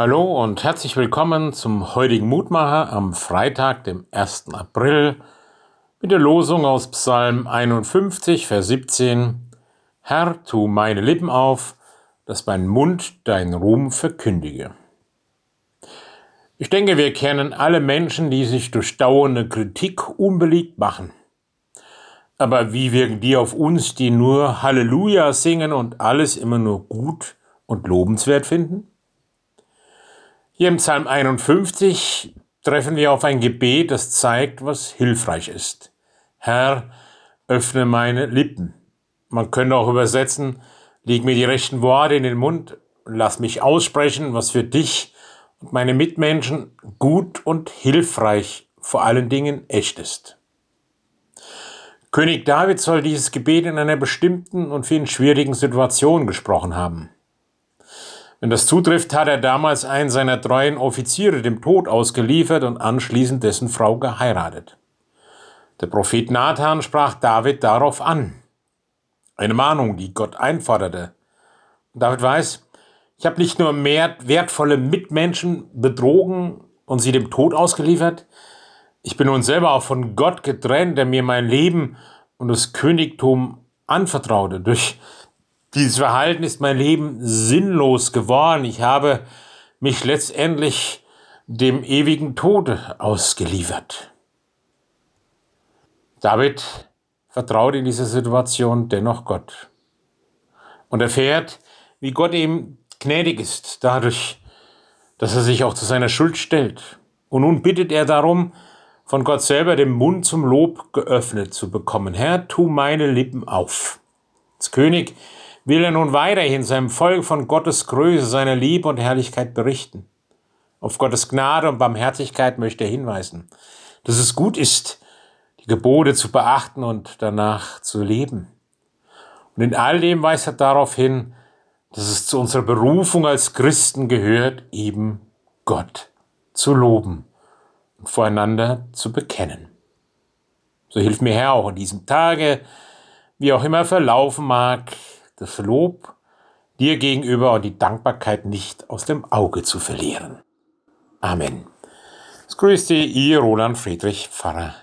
Hallo und herzlich willkommen zum heutigen Mutmacher am Freitag, dem 1. April, mit der Losung aus Psalm 51, Vers 17. Herr, tu meine Lippen auf, dass mein Mund deinen Ruhm verkündige. Ich denke, wir kennen alle Menschen, die sich durch dauernde Kritik unbeliebt machen. Aber wie wirken die auf uns, die nur Halleluja singen und alles immer nur gut und lobenswert finden? Hier im Psalm 51 treffen wir auf ein Gebet, das zeigt, was hilfreich ist. Herr, öffne meine Lippen. Man könnte auch übersetzen, leg mir die rechten Worte in den Mund, lass mich aussprechen, was für dich und meine Mitmenschen gut und hilfreich, vor allen Dingen echt ist. König David soll dieses Gebet in einer bestimmten und vielen schwierigen Situation gesprochen haben. Wenn das zutrifft, hat er damals einen seiner treuen Offiziere dem Tod ausgeliefert und anschließend dessen Frau geheiratet. Der Prophet Nathan sprach David darauf an. Eine Mahnung, die Gott einforderte. David weiß, ich habe nicht nur mehr wertvolle Mitmenschen betrogen und sie dem Tod ausgeliefert, ich bin nun selber auch von Gott getrennt, der mir mein Leben und das Königtum anvertraute. Durch dieses Verhalten ist mein Leben sinnlos geworden. Ich habe mich letztendlich dem ewigen Tode ausgeliefert. David vertraut in dieser Situation dennoch Gott und erfährt, wie Gott ihm gnädig ist, dadurch, dass er sich auch zu seiner Schuld stellt. Und nun bittet er darum, von Gott selber den Mund zum Lob geöffnet zu bekommen. Herr, tu meine Lippen auf. Als König will er nun weiterhin seinem Volk von Gottes Größe, seiner Liebe und Herrlichkeit berichten. Auf Gottes Gnade und Barmherzigkeit möchte er hinweisen, dass es gut ist, die Gebote zu beachten und danach zu leben. Und in all dem weist er darauf hin, dass es zu unserer Berufung als Christen gehört, eben Gott zu loben und voreinander zu bekennen. So hilft mir Herr auch in diesem Tage, wie auch immer verlaufen mag, das Lob dir gegenüber und die Dankbarkeit nicht aus dem Auge zu verlieren. Amen. Es grüßt dich, ihr Roland Friedrich Pfarrer